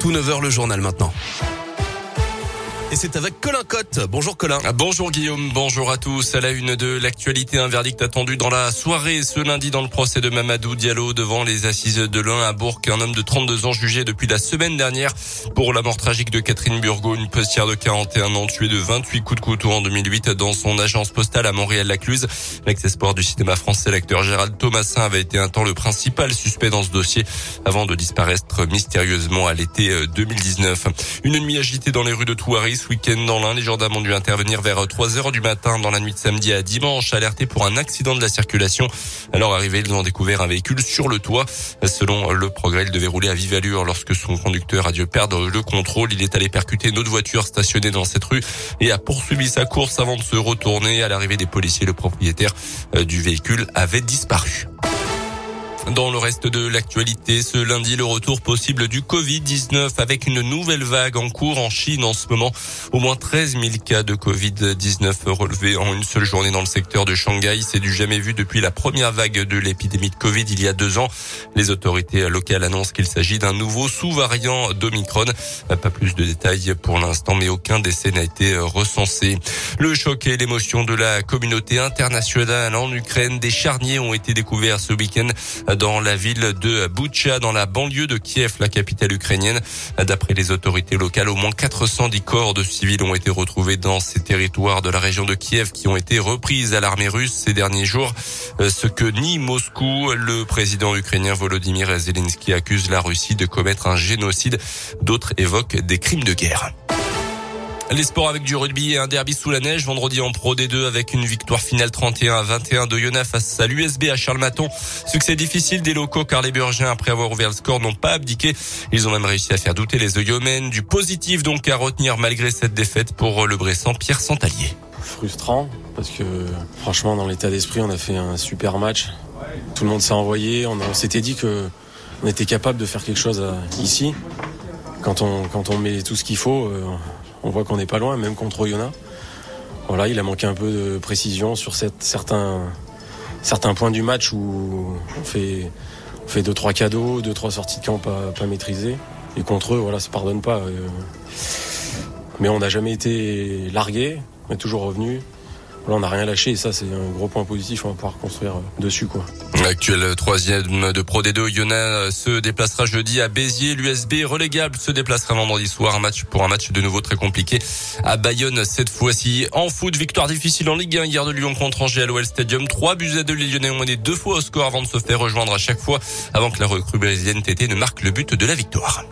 partout, 9h le journal maintenant. Et c'est avec Colin Cotte. Bonjour Colin. Ah, bonjour Guillaume, bonjour à tous. À la une de l'actualité, un verdict attendu dans la soirée ce lundi dans le procès de Mamadou Diallo devant les assises de l'Ain à Bourg. Un homme de 32 ans jugé depuis la semaine dernière pour la mort tragique de Catherine Burgot, une postière de 41 ans tuée de 28 coups de couteau en 2008 dans son agence postale à Montréal-Lacluse. L'ex-espoir du cinéma français, l'acteur Gérald Thomasin avait été un temps le principal suspect dans ce dossier avant de disparaître mystérieusement à l'été 2019. Euh, une nuit agitée dans les rues de Touaris ce week-end dans l'Ain. Les gendarmes ont dû intervenir vers 3 heures du matin dans la nuit de samedi à dimanche, alertés pour un accident de la circulation. Alors arrivés, ils ont découvert un véhicule sur le toit. Selon le progrès, il devait rouler à vive allure lorsque son conducteur a dû perdre le contrôle. Il est allé percuter une autre voiture stationnée dans cette rue et a poursuivi sa course avant de se retourner. À l'arrivée des policiers, le propriétaire euh, du véhicule avait disparu. Dans le reste de l'actualité, ce lundi, le retour possible du Covid-19 avec une nouvelle vague en cours en Chine en ce moment. Au moins 13 000 cas de Covid-19 relevés en une seule journée dans le secteur de Shanghai. C'est du jamais vu depuis la première vague de l'épidémie de Covid il y a deux ans. Les autorités locales annoncent qu'il s'agit d'un nouveau sous-variant d'Omicron. Pas plus de détails pour l'instant, mais aucun décès n'a été recensé. Le choc et l'émotion de la communauté internationale en Ukraine. Des charniers ont été découverts ce week-end dans la ville de Butcha, dans la banlieue de Kiev, la capitale ukrainienne. D'après les autorités locales, au moins 410 corps de civils ont été retrouvés dans ces territoires de la région de Kiev qui ont été reprises à l'armée russe ces derniers jours. Euh, ce que nie Moscou, le président ukrainien Volodymyr Zelensky accuse la Russie de commettre un génocide. D'autres évoquent des crimes de guerre. Les sports avec du rugby et un derby sous la neige vendredi en Pro D2 avec une victoire finale 31 à 21 de Yona face à l'USB à Charles-Maton. Succès difficile des locaux car les Burgiens après avoir ouvert le score n'ont pas abdiqué. Ils ont même réussi à faire douter les Oyomènes. Du positif donc à retenir malgré cette défaite pour le Bressan Pierre Santalier. Frustrant parce que franchement dans l'état d'esprit on a fait un super match. Tout le monde s'est envoyé. On, on s'était dit que on était capable de faire quelque chose euh, ici. Quand on, quand on met tout ce qu'il faut, euh, on voit qu'on n'est pas loin, même contre Oyonnax. Voilà, il a manqué un peu de précision sur certains, points du match où on fait, on fait deux trois cadeaux, deux trois sorties de camp pas, pas maîtrisées. Et contre eux, voilà, ça pardonne pas. Euh. Mais on n'a jamais été largué, on est toujours revenu. Là, on n'a rien lâché et ça, c'est un gros point positif. On va pouvoir construire dessus, quoi. L'actuel troisième de Pro D2, Yona se déplacera jeudi à Béziers. L'USB relégable se déplacera vendredi soir. Un match pour un match de nouveau très compliqué à Bayonne cette fois-ci. En foot, victoire difficile en Ligue 1 hier de Lyon contre Angers à l'OL Stadium. Trois buts à deux. Les Lyonnais ont mené deux fois au score avant de se faire rejoindre à chaque fois avant que la recrue brésilienne TT ne marque le but de la victoire.